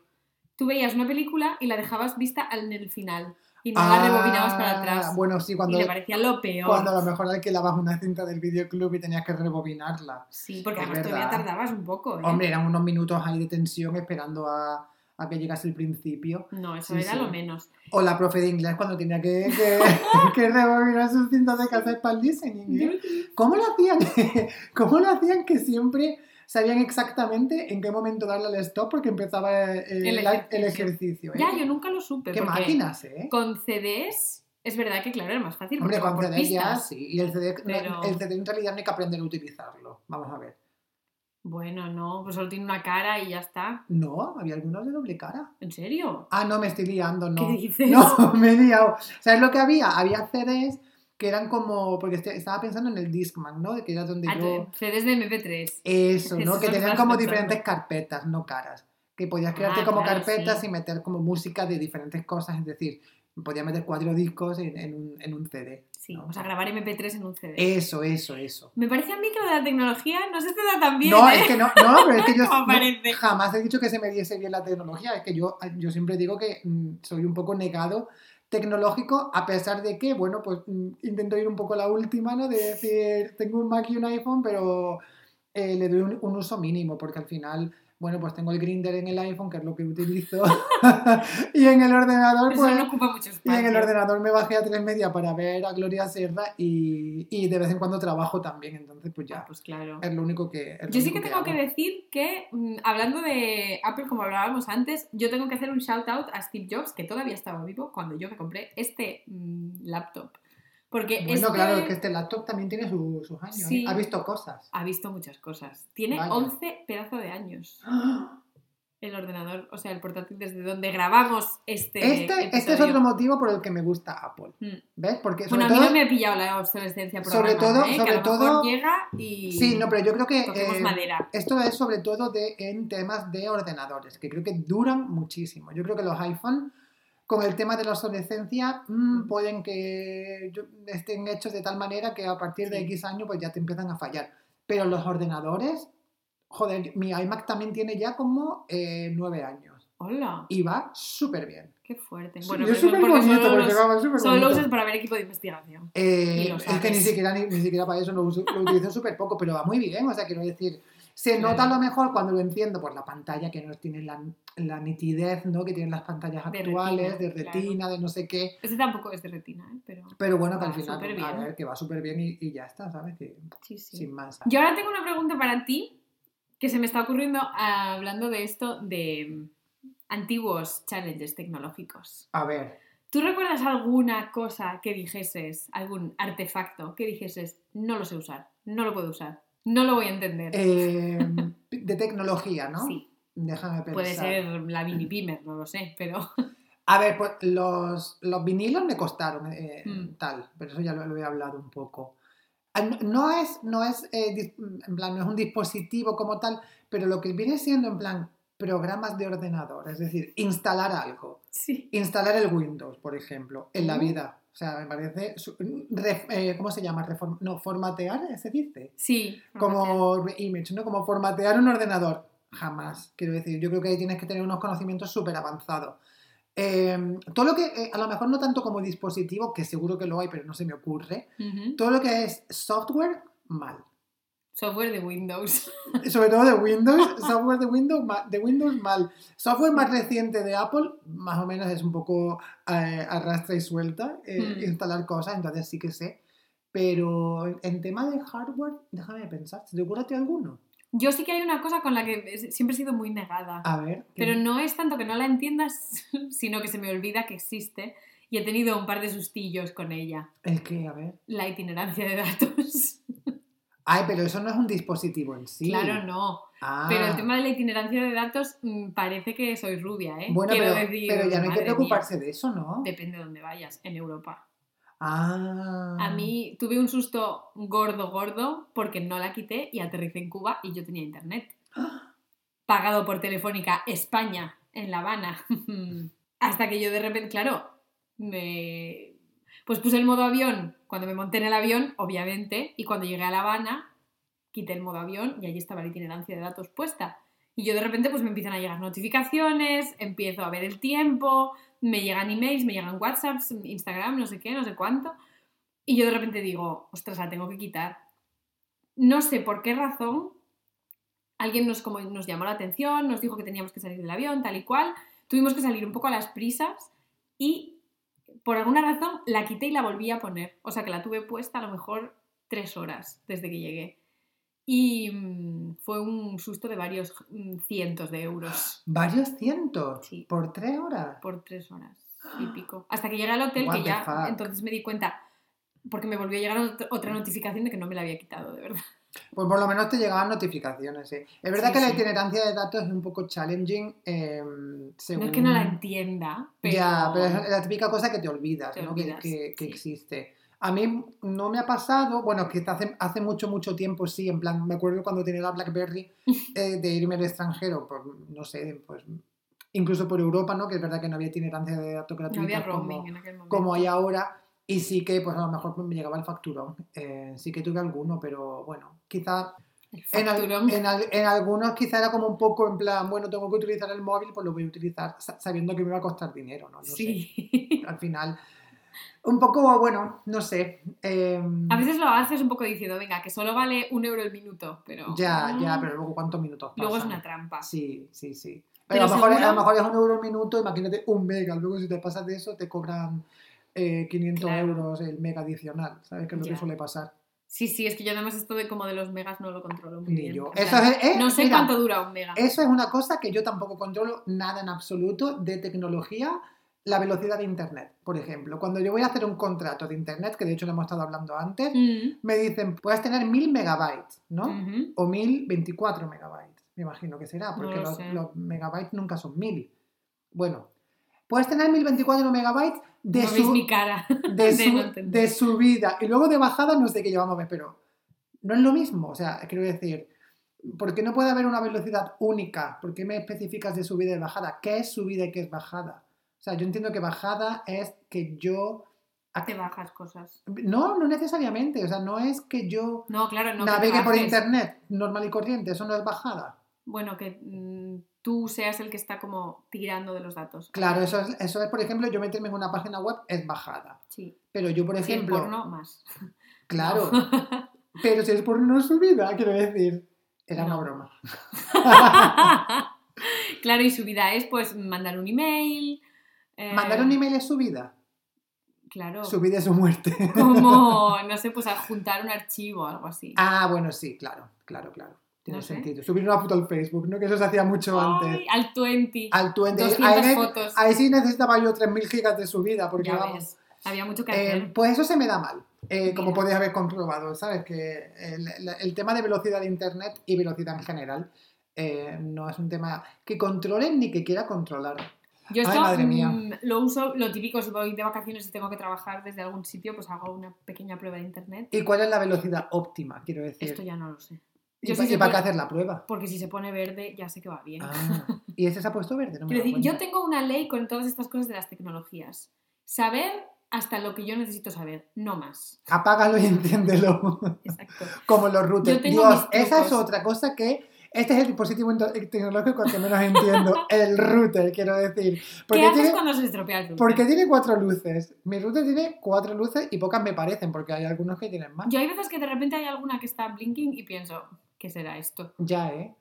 Tú veías una película y la dejabas vista al- en el final y no la rebobinabas para Ah, atrás. Bueno, sí, y cuando, le parecía lo peor. cuando a lo mejor alquilabas una cinta del videoclub y tenías que rebobinarla. Sí, porque además todavía verdad. tardabas un poco. ¿eh? Hombre, eran unos minutos ahí de tensión esperando a, a que llegase el principio. No, eso Sí, era sí. lo menos. O la profe de inglés cuando tenía que, que, que rebobinar sus cintas de cassette para el listening. ¿eh? ¿Cómo lo hacían? ¿Cómo lo hacían que siempre sabían exactamente en qué momento darle al stop porque empezaba eh, El ejercicio. ejercicio? ¿eh? Ya, yo nunca lo supe. Qué máquinas, ¿eh? Con CDs, es verdad que claro, era más fácil. Hombre, con CD ya sí. Y el CD, pero- el CD en realidad no hay que aprender a utilizarlo. Vamos a ver. Bueno, no, pues solo tiene una cara y ya está. No, había algunos de doble cara. ¿En serio? Ah, no, me estoy liando, no. ¿Qué dices? No, me he liado. ¿Sabes lo que había? Había CDs que eran como. Porque este- estaba pensando en el Discman, ¿no? Que era donde Ah, yo. CDs de MP3. Eso, ¿no? Eso Que tenían como diferentes carpetas, no caras. Que podías crearte Ah, como claro, carpetas sí. y meter como música de diferentes cosas. Es decir, podía meter cuatro discos en, en un, en un CD. Sí, o sea, grabar MP3 en un CD. Eso, eso, eso. Me parece a mí que lo de la tecnología no se te da tan bien. no, ¿eh? es que no, no, pero es que yo no, jamás he dicho que se me diese bien la tecnología. Es que yo, yo siempre digo que mm, soy un poco negado tecnológico, a pesar de que, bueno, pues mm, intento ir un poco a la última, ¿no? De decir, tengo un Mac y un iPhone, pero eh, le doy un, un uso mínimo, porque al final, bueno, pues tengo el Grinder en el iPhone, que es lo que utilizo, y en el ordenador, Eso pues... no ocupa mucho Y espacio. en el ordenador me bajé a tres media para ver a Gloria Serra y, y de vez en cuando trabajo también, entonces pues Ah, ya, pues claro. es lo único que... lo Yo sí que tengo que decir que, mm, hablando de Apple, como hablábamos antes, yo tengo que hacer un shout out a Steve Jobs, que todavía estaba vivo cuando yo me compré este mm, laptop. Porque Bueno, este claro, es que este laptop también tiene su- sus años. ¿eh? Ha visto cosas. ha visto muchas cosas. Tiene Vaya. 11 pedazos de años el ordenador, o sea, el portátil desde donde grabamos este. Este, este es otro motivo por el que me gusta Apple. Mm. ¿Ves? Porque sobre Bueno, a mí todo... no me ha pillado la obsolescencia sobre programada, todo- ¿eh? sobre que a lo todo- mejor llega y Sí, no, pero yo creo que eh, madera. esto es sobre todo de, en temas de ordenadores, que creo que duran muchísimo. Yo creo que los iPhone, con el tema de la obsolescencia, mm, pueden que estén hechos de tal manera que a partir de Sí. X años pues ya te empiezan a fallar. Pero los ordenadores, joder, mi iMac también tiene ya como eh, nueve años. Hola, Y va súper bien. qué fuerte. Sí, Bueno, y es pero eso súper bonito, solo porque los- va súper Solo lo usas para ver equipo de investigación. Eh, es que ni siquiera, ni, ni siquiera para eso lo, uso, lo utilizo súper poco, pero va muy bien. O sea, quiero decir, se nota a lo mejor cuando lo enciendo por la pantalla que no tiene la- la nitidez ¿no? que tienen las pantallas De actuales, retina, de retina, de no sé qué. Ese tampoco es de retina, ¿eh? pero Pero bueno, que al final, súper a bien. ver, que va súper bien y, y ya está, ¿sabes? Que, sí, sí. Sin más. Yo ahora tengo una pregunta para ti que se me está ocurriendo ah, hablando de esto de antiguos challenges tecnológicos. A ver, ¿Tú recuerdas alguna cosa que dijeses, algún artefacto que dijeses, no lo sé usar, no lo puedo usar, no lo voy a entender? eh, de tecnología, ¿no? Sí, Déjame pensar. puede ser la Mini Beamer, no lo sé, pero A ver, pues los, los vinilos me costaron eh, Mm. tal, pero eso ya lo, lo he hablado un poco. Ah, no- es, no es, eh, en plan, no es un dispositivo como tal, pero lo que viene siendo en plan programas de ordenador, es decir, instalar algo, sí. instalar el Windows, por ejemplo, en la Mm. vida. O sea, me parece, eh, ¿cómo se llama? Reform- no, formatear, se dice. Sí, Como image, ¿no? Como formatear un ordenador. Jamás, quiero decir. Yo creo que ahí tienes que tener unos conocimientos súper avanzados. Eh, todo lo que, eh, a lo mejor no tanto como dispositivo, que seguro que lo hay, pero no se me ocurre. Todo lo que es software, mal. software de Windows. Sobre todo de Windows, software de Windows, de Windows mal. Software más reciente de Apple, más o menos es un poco eh, arrastra y suelta, eh, Mm. instalar cosas, entonces sí que sé. Pero en- en tema de hardware, déjame pensar, ¿se te ocurre a ti alguno? Yo sí que hay una cosa con la que siempre he sido muy negada. A ver. ¿qué- Pero no es tanto que no la entiendas, sino que se me olvida que existe y he tenido un par de sustillos con ella. ¿El qué? A ver. La itinerancia de datos. Ay, pero eso no es un dispositivo en sí. Claro, no. Ah. Pero el tema de la itinerancia de datos mm, parece que soy rubia, ¿eh? Bueno, Quiero pero, decir, pero ya no hay que mía, preocuparse de eso, ¿no? Depende de dónde vayas, en Europa. Ah. A mí tuve un susto gordo, gordo, porque no la quité y aterricé en Cuba y yo tenía internet. Pagado por Telefónica España, en La Habana. Hasta que yo de repente, claro, me... Pues puse el modo avión cuando me monté en el avión, obviamente, y cuando llegué a La Habana, quité el modo avión y allí estaba la itinerancia de datos puesta. Y yo de repente pues me empiezan a llegar notificaciones, empiezo a ver el tiempo, me llegan emails, me llegan WhatsApps, Instagram, no sé qué, no sé cuánto. Y yo de repente digo, ostras, la tengo que quitar. No sé por qué razón, alguien nos, como, nos llamó la atención, nos dijo que teníamos que salir del avión, tal y cual. Tuvimos que salir un poco a las prisas y por alguna razón la quité y la volví a poner. O sea que la tuve puesta a lo mejor tres horas desde que llegué. Y mm, fue un susto de varios mm, cientos de euros Varios cientos. Sí. Por tres horas. por tres horas y pico. Hasta que llegué al hotel, What que ya fuck? entonces me di cuenta, porque me volvió a llegar ot- otra notificación de que no me la había quitado, de verdad. Pues por lo menos te llegaban notificaciones, ¿eh? Es verdad Sí, que la sí. itinerancia de datos es un poco challenging. eh, según... No es que no la entienda, pero... Ya, pero es la típica cosa que te olvidas, Te ¿no? Que- olvidas, que, que sí. existe. A mí no me ha pasado, bueno, que hace, hace mucho, mucho tiempo sí, en plan, me acuerdo cuando tenía la BlackBerry eh, de irme al extranjero, por, no sé, pues incluso por Europa, ¿no? Que es verdad que no había itinerancia de datos no había roaming como, en aquel momento. como hay ahora, y sí que, pues a lo mejor me llegaba el facturón. Eh, sí que tuve alguno, pero bueno, quizá en, al- en al- en algunos quizá era como un poco en plan, bueno, tengo que utilizar el móvil, pues lo voy a utilizar sa- sabiendo que me va a costar dinero, ¿no? No sé sí. al final. Un poco, bueno, no sé. eh, A veces lo haces un poco diciendo, venga, que solo vale un euro el minuto, pero... ya, ya, mm, pero luego cuántos minutos pasan. Luego es una trampa. Sí, sí, sí. Pero, Pero a, lo mejor, seguro- a lo mejor es un euro el minuto, imagínate un mega. Luego si te pasas de eso te cobran eh, 500 Claro. euros el mega adicional. ¿Sabes? Que es lo Ya. que suele pasar. Sí, sí, es que yo además esto de como de los megas no lo controlo muy Ni bien. yo. Eso es- eh, no sé mira, cuánto dura un mega. Eso es una cosa que yo tampoco controlo nada en absoluto de tecnología. La velocidad de Internet, por ejemplo. Cuando yo voy a hacer un contrato de Internet, que de hecho lo hemos estado hablando antes, Mm, me dicen, puedes tener 1000 megabytes, ¿no? ujú. O 1024 megabytes, me imagino que será, porque lo los, megabytes nunca son 1000. Bueno, puedes tener 1024 megabytes de, No su, mi cara. de, de su, no entender. de subida y luego de bajada no sé qué llevamos pero no es lo mismo. O sea, quiero decir, ¿por qué no puede haber una velocidad única? ¿Por qué me especificas de subida y bajada? ¿Qué es subida y qué es bajada? O sea, yo entiendo que bajada es que yo... Te bajas cosas. No, no necesariamente. O sea, no es que yo No, claro, no. que navegue por internet normal y corriente. Eso no es bajada. Bueno, que mm, tú seas el que está como tirando de los datos. Claro, eso es, eso es, por ejemplo, yo meterme en una página web es bajada. Sí. Pero yo, por Si es ejemplo, porno, más. claro, No. pero si es por no subida, quiero decir, era una No. broma. Claro, y su vida es pues mandar un email. Eh, Mandar un email es su vida. Claro. Su vida es su muerte. Como, no sé, pues adjuntar un archivo o algo así. Ah, bueno, sí, claro, claro, claro. Tiene No sé. sentido. Subir una foto al Facebook, ¿no? Que eso se hacía mucho antes. Al 20. Al 20. 200 Ahí, fotos. ahí sí necesitaba yo 3.000 gigas de subida, porque Ya vamos. ves, Había mucho que Eh, hacer. pues eso se me da mal, eh, como podéis haber comprobado, ¿sabes? Que el tema de velocidad de Internet y velocidad en general eh, no es un tema que controlen ni que quiera controlar. Yo Ay, esto madre mía. mm, lo uso, lo típico, si voy de vacaciones y tengo que trabajar desde algún sitio, pues hago una pequeña prueba de internet. ¿Y cuál es la velocidad óptima, quiero decir? Esto ya no lo sé. ¿Y, yo se para qué hacer la prueba? Porque si se pone verde, ya sé que va bien. Ah, ¿Y ese se ha puesto verde? No me decir, yo tengo una ley con todas estas cosas de las tecnologías. Saber hasta lo que yo necesito saber, no más. Apágalo y enciéndelo. Exacto. Como los routers. Dios, esa es otra cosa que... Este es el dispositivo ento- tecnológico que menos entiendo. El router, quiero decir. ¿Qué haces tiene, cuando se estropea el router? porque tiene cuatro luces. Mi router tiene cuatro luces y pocas me parecen, porque hay algunos que tienen más. Yo hay veces que de repente hay alguna que está blinking y pienso, ¿qué será esto? Ya, ¿eh?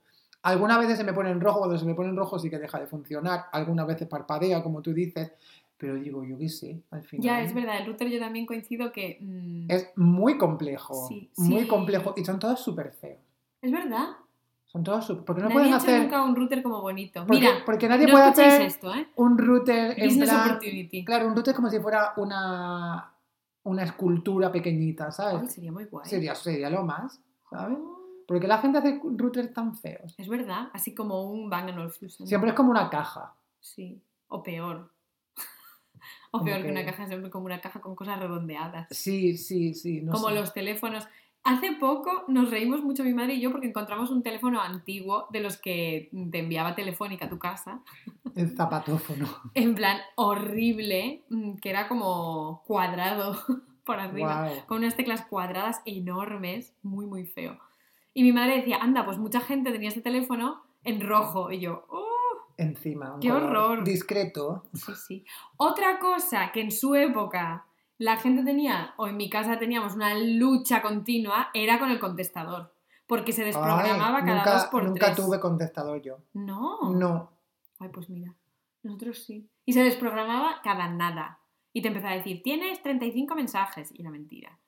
Algunas veces se me pone en rojo, cuando se me pone en rojo sí que deja de funcionar. Algunas veces parpadea, como tú dices. Pero digo, yo qué sé, al final. Ya, es verdad, el router yo también coincido que... mm, Es muy complejo. Sí, muy sí. complejo. Y son todos súper feos. ¿Es verdad? Son todos súper... Porque no Nadie pueden ha hecho hacer... nunca un router como bonito. Porque, Mira, porque nadie no puede hacer esto, ¿eh? un router en plan... opportunity. Claro, un router es como si fuera una, una escultura pequeñita, Ay, ¿sabes? sería muy guay. Sería, sería lo más, ¿sabes? Porque la gente hace routers tan feos. Es verdad, así como un Bang Olufsen. Siempre es como una caja. Sí, o peor. o Como peor que... que- una caja, siempre como una caja con cosas redondeadas. Sí, sí, sí. No como sé. los teléfonos. Hace poco nos reímos mucho mi madre y yo porque encontramos un teléfono antiguo de los que te enviaba Telefónica a tu casa. El zapatófono. En plan horrible, mm, que era como cuadrado por arriba. Wow. con unas teclas cuadradas enormes, muy, muy feo. Y mi madre decía, anda, pues mucha gente tenía este teléfono en rojo. Y yo, oh, Encima. un ¡Qué horror! Discreto. sí, sí. Otra cosa que en su época la gente tenía, o en mi casa teníamos una lucha continua, era con el contestador. Porque se desprogramaba Ay, cada nunca, dos por nunca tres. tuve contestador yo. No. No. Ay, pues mira, nosotros sí. Y se desprogramaba cada nada. Y te empezaba a decir, tienes 35 mensajes. Y era mentira.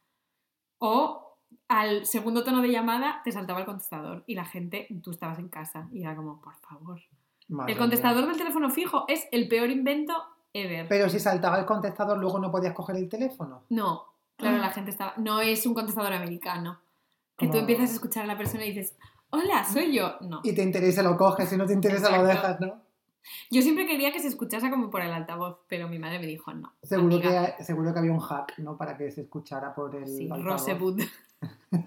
O al segundo tono de llamada te saltaba el contestador. Y la gente, tú estabas en casa. Y era como, por favor. Madre el mía. contestador del teléfono fijo es el peor invento ever. Pero si saltaba el contestador, luego no podías coger el teléfono. No, claro, Ah. la gente estaba. No es un contestador americano. Que tú Como- empiezas a escuchar a la persona y dices, hola, soy yo. No. Y te interesa, lo coges. Si no te interesa, lo dejas, ¿no? Yo siempre quería que se escuchase como por el altavoz, pero mi madre me dijo no. Seguro amiga". que, seguro que había un hack, ¿no? Para que se escuchara por el Sí, altavoz. Rosewood.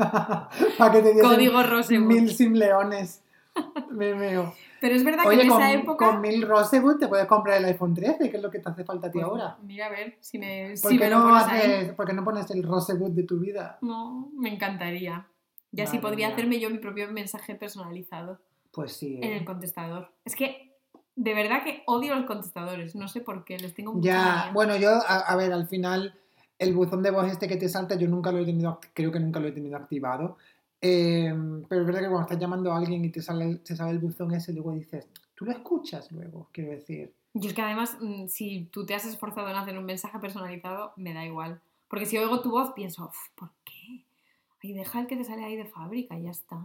Para que te Código Rosewood. mil simleones. Me veo. Pero es verdad que Oye, en con, esa época. con mil Rosewood te puedes comprar el iPhone 13, que es lo que te hace falta a ti Pues, ahora. Mira a ver si me, ¿Por si qué me no, haces- por qué no pones el Rosewood de tu vida? No, me encantaría. Y así Madre podría mía. hacerme yo mi propio mensaje personalizado Pues sí. en ¿eh? el contestador. Es que de verdad que odio los contestadores. No sé por qué, les tengo mucha Ya, manía. bueno, yo, a, a ver, al final, el buzón de voz este que te salta, yo nunca lo he tenido, creo que nunca lo he tenido activado. Eh, pero es verdad que cuando estás llamando a alguien y te sale, el- te sale el buzón ese, luego dices, tú lo escuchas luego, quiero decir. Yo es que además, mm, si tú te has esforzado en hacer un mensaje personalizado, me da igual. Porque si oigo tu voz, pienso, "Uf, ¿por qué? Ay, deja el que te sale ahí de fábrica, y ya está.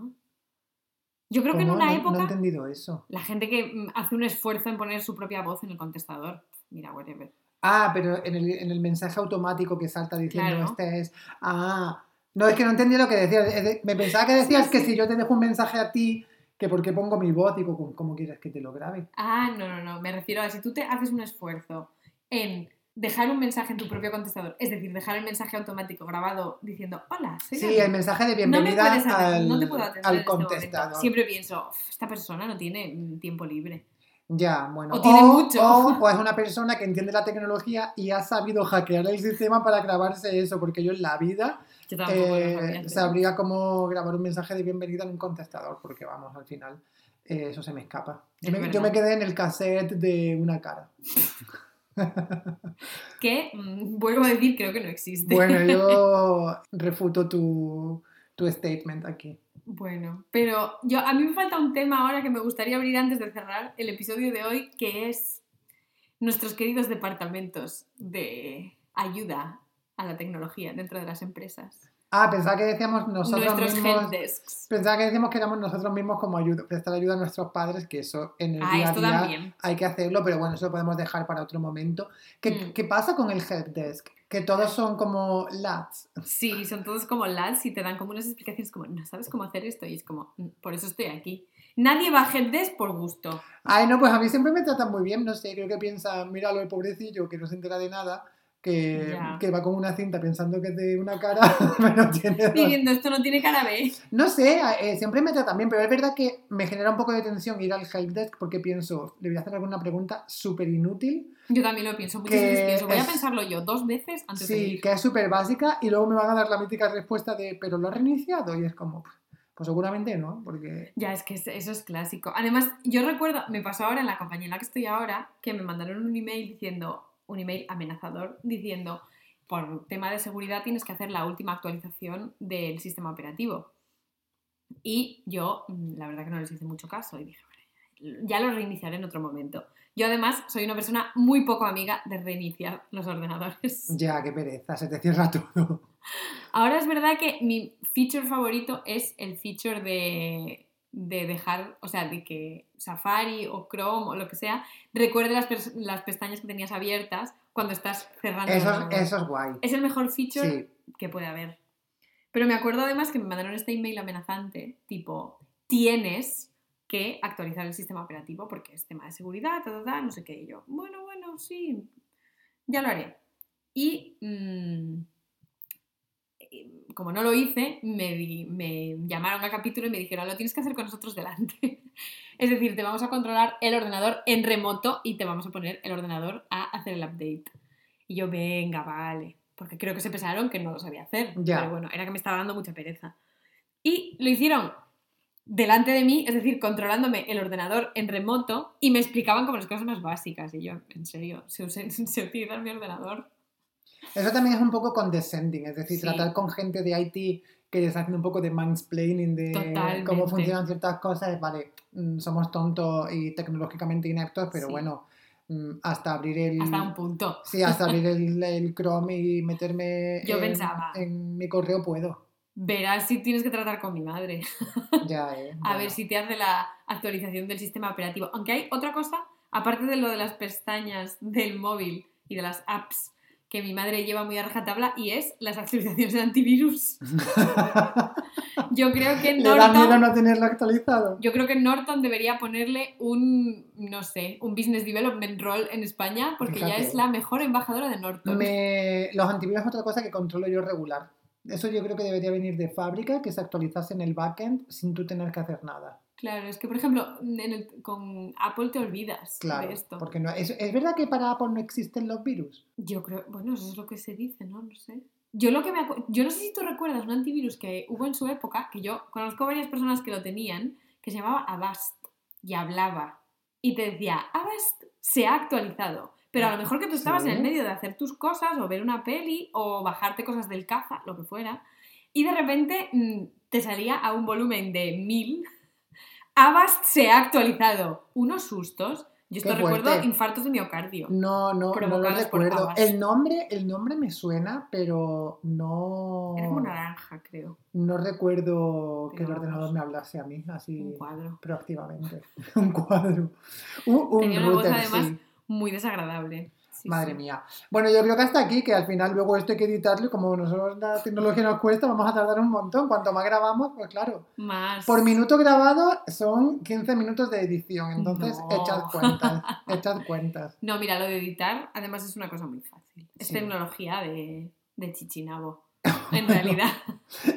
Yo creo que en una No- No, época, he entendido eso. la gente que mm, hace un esfuerzo en poner su propia voz en el contestador, mira, whatever. Ah, pero en el, en el mensaje automático que salta diciendo Claro. este es. Ah, no, es que no entendí lo que decías. Me pensaba que decías Sí, que si yo te dejo un mensaje a ti, que por qué pongo mi voz, digo, ¿cómo, cómo quieres que te lo grabe? Ah, no, no, no. Me refiero a si tú te haces un esfuerzo en dejar un mensaje en tu propio contestador, es decir, dejar el mensaje automático grabado diciendo, hola, soy Sí, David". el mensaje de bienvenida al, no te puedo atender al en este contestador. Siempre pienso, "Uf, esta persona no tiene mm, tiempo libre. Ya, bueno. O tiene mucho. O, o es una persona que entiende la tecnología y ha sabido hackear el sistema para grabarse eso, porque yo en la vida Yo tampoco lo eh, sabría cómo grabar un mensaje de bienvenida en un contestador, porque vamos, al final eh, eso se me escapa. Yo Es me, yo verdad. me quedé en el cassette de una cara. Que, mm, vuelvo a decir, creo que no existe. Bueno, yo refuto tu, tu statement aquí. Bueno, pero yo a mí me falta un tema ahora que me gustaría abrir antes de cerrar el episodio de hoy, que es nuestros queridos departamentos de ayuda a la tecnología dentro de las empresas. Ah, pensaba que decíamos nosotros Nuestros mismos. helpdesks. Pensaba que decíamos que éramos nosotros mismos como ayuda, prestar ayuda a nuestros padres, que eso en el Ah, día a día también. hay que hacerlo, pero bueno, eso lo podemos dejar para otro momento. ¿Qué, Mm. qué pasa con el helpdesk? Que todos son como lads. Sí, son todos como lads y te dan como unas explicaciones como, no sabes cómo hacer esto y es como, "Mm, por eso estoy aquí. Nadie va a helpdesk por gusto. Ay, no, pues a mí siempre me tratan muy bien, no sé, creo que piensan, míralo el pobrecillo que no se entera de nada, que, va con una cinta pensando que es de una cara, pero tiene. Diciendo, esto no tiene cara B. No sé, eh, siempre me tratan bien, pero es verdad que me genera un poco de tensión ir al helpdesk porque pienso, le voy a hacer alguna pregunta súper inútil, Yo también lo pienso, muchas veces pienso, voy a pensarlo yo dos veces antes de sí, ir. que es súper básica y luego me van a dar la mítica respuesta de, pero lo has reiniciado y es como, pues seguramente no, porque... Ya, es que es- eso es clásico. Además, yo recuerdo, me pasó ahora en la compañía en la que estoy ahora, que me mandaron un email diciendo, un email amenazador, diciendo, por tema de seguridad tienes que hacer la última actualización del sistema operativo. Y yo, mm, la verdad que no les hice mucho caso y dije, "Vale, ya lo reiniciaré en otro momento. Yo además soy una persona muy poco amiga de reiniciar los ordenadores. Ya, qué pereza, se te cierra todo. Ahora es verdad que mi feature favorito es el feature de, de dejar, o sea, de que Safari o Chrome o lo que sea recuerde las, pestañas que tenías abiertas cuando estás cerrando. Eso es, eso es guay. Es el mejor feature Sí, que puede haber. Pero me acuerdo además que me mandaron este email amenazante, tipo, tienes que actualizar el sistema operativo porque es tema de seguridad, ta, ta, ta, no sé qué. Y yo, bueno, bueno, sí, ya lo haré. Y mm, y como no lo hice, me, di- me llamaron a capítulo y me dijeron, lo tienes que hacer con nosotros delante. es decir, te vamos a controlar el ordenador en remoto y te vamos a poner el ordenador a hacer el update. Y yo, venga, vale. Porque creo que se pensaron que no lo sabía hacer. Ya. Pero bueno, era que me estaba dando mucha pereza. Y lo hicieron delante de mí, es decir, controlándome el ordenador en remoto y me explicaban como las cosas más básicas. Y yo, en serio, se, usa- se utiliza mi ordenador. Eso también es un poco condescending, es decir, Sí. tratar con gente de IT que les haciendo un poco de mansplaining de Totalmente. cómo funcionan ciertas cosas, vale, mm, somos tontos y tecnológicamente ineptos, pero Sí. bueno, mm, hasta abrir el... Hasta un punto. Sí, hasta abrir el, el Chrome y meterme Yo en, pensaba. en mi correo puedo. Verás si tienes que tratar con mi madre. Ya, eh. A bueno. ver si te hace la actualización del sistema operativo. Aunque hay otra cosa, aparte de lo de las pestañas del móvil y de las apps que mi madre lleva muy a rajatabla y es las actualizaciones de antivirus. Yo creo que ¿Le da miedo Norton, no tenerlo actualizado? yo creo que Norton debería ponerle un, no sé, un business development role en España porque ya es la mejor embajadora de Norton. Me... Los antivirus es otra cosa que controlo yo regular. Eso yo creo que debería venir de fábrica, que se actualizase en el backend sin tú tener que hacer nada. Claro, es que por ejemplo, en el- con Apple te olvidas Claro, de esto. porque no, es, es verdad que para Apple no existen los virus. Yo creo, bueno, eso es lo que se dice, ¿no? No sé. Yo lo que me yo no sé si tú recuerdas un antivirus que hubo en su época, que yo conozco varias personas que lo tenían, que se llamaba Avast y hablaba y te decía, Avast se ha actualizado. Pero a lo mejor que tú estabas en el medio de hacer tus cosas o ver una peli o bajarte cosas del caza, lo que fuera, y de repente mm, te salía a un volumen de mil. Avast se ha actualizado. Unos sustos. Yo esto Qué recuerdo fuerte. infartos de miocardio. No, no, no lo recuerdo. El nombre, el nombre me suena, pero no, Era como naranja, creo. no recuerdo que el ordenador vamos. me hablase a mí así Un cuadro. proactivamente. un cuadro. Un, un Tenía una voz, además, sí. Muy desagradable. Sí, Madre mía. Bueno, yo creo que hasta aquí, que al final luego esto hay que editarlo y como nosotros la tecnología nos cuesta, vamos a tardar un montón. Cuanto más grabamos, pues claro. Más. Por minuto grabado son 15 minutos de edición, entonces No. echad cuentas, echad cuentas. No, mira, lo de editar, además es una cosa muy fácil. Es Sí. tecnología de, de chichinabo. En realidad.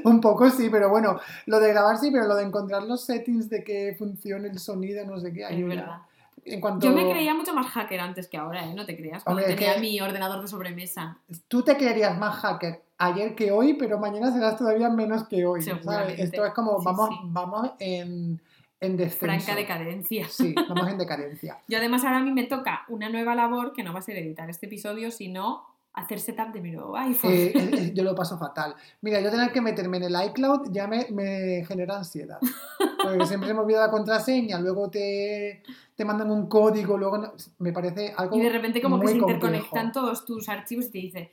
Un poco sí, pero bueno, lo de grabar sí, pero lo de encontrar los settings de que funcione el sonido, no sé qué, es ayuda. En cuanto Yo me creía mucho más hacker antes que ahora, ¿eh? No te creas. Cuando Hombre, tenía que- mi ordenador de sobremesa. Tú te creerías más hacker ayer que hoy, pero mañana serás todavía menos que hoy. ¿sabes? Esto es como Sí, vamos, sí. vamos en, en descenso. Franca decadencia. Sí, vamos en decadencia. Yo además ahora a mí me toca una nueva labor que no va a ser editar este episodio, sino hacer setup de mi nuevo iPhone. Eh, eh, yo lo paso fatal. Mira, yo tener que meterme en el iCloud ya me, me genera ansiedad. Porque siempre se me olvida la contraseña, luego te, te mandan un código, luego no- me parece algo. y de repente como que se complejo. interconectan todos tus archivos y te dice,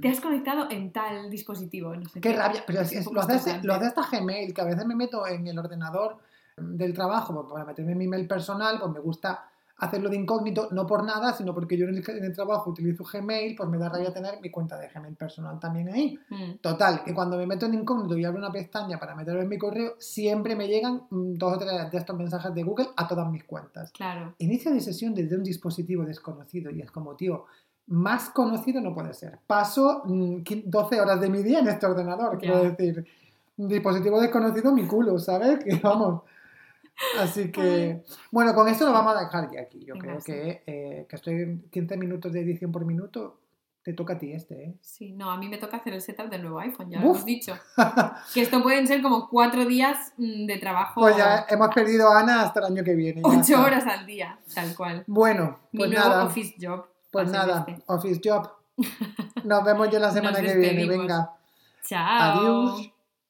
te has conectado en tal dispositivo. No sé Qué rabia, pero es- es- lo, hace, lo hace hasta Gmail, que a veces me meto en el ordenador del trabajo pues, para meterme en mi email personal, pues me gusta hacerlo de incógnito, no por nada, sino porque yo en el, en el trabajo utilizo Gmail, pues me da rabia tener mi cuenta de Gmail personal también ahí. Mm, Total, que cuando me meto en incógnito y abro una pestaña para meterlo en mi correo, siempre me llegan mm, dos o tres de estos mensajes de Google a todas mis cuentas. claro. Inicio de sesión desde un dispositivo desconocido y es como, tío, más conocido no puede ser. Paso mm, qui- 12 horas de mi día en este ordenador, quiero decir. Dispositivo desconocido, mi culo, ¿sabes? Que vamos. Así que, bueno, con esto lo vamos a dejar ya aquí. Yo Venga, creo sí. que, eh, que estoy en 15 minutos de edición por minuto. Te toca a ti este, ¿eh? Sí, no, a mí me toca hacer el setup del nuevo iPhone, ya Uf. lo hemos dicho. Que esto pueden ser como cuatro días mm, de trabajo, Pues ya hemos perdido a Ana hasta el año que viene. ocho horas al día, tal cual. Bueno, Mi pues nuevo nada. office job. Pues nada, este. Office Job. Nos vemos ya la semana Nos que viene. Venga. Chao. Adiós.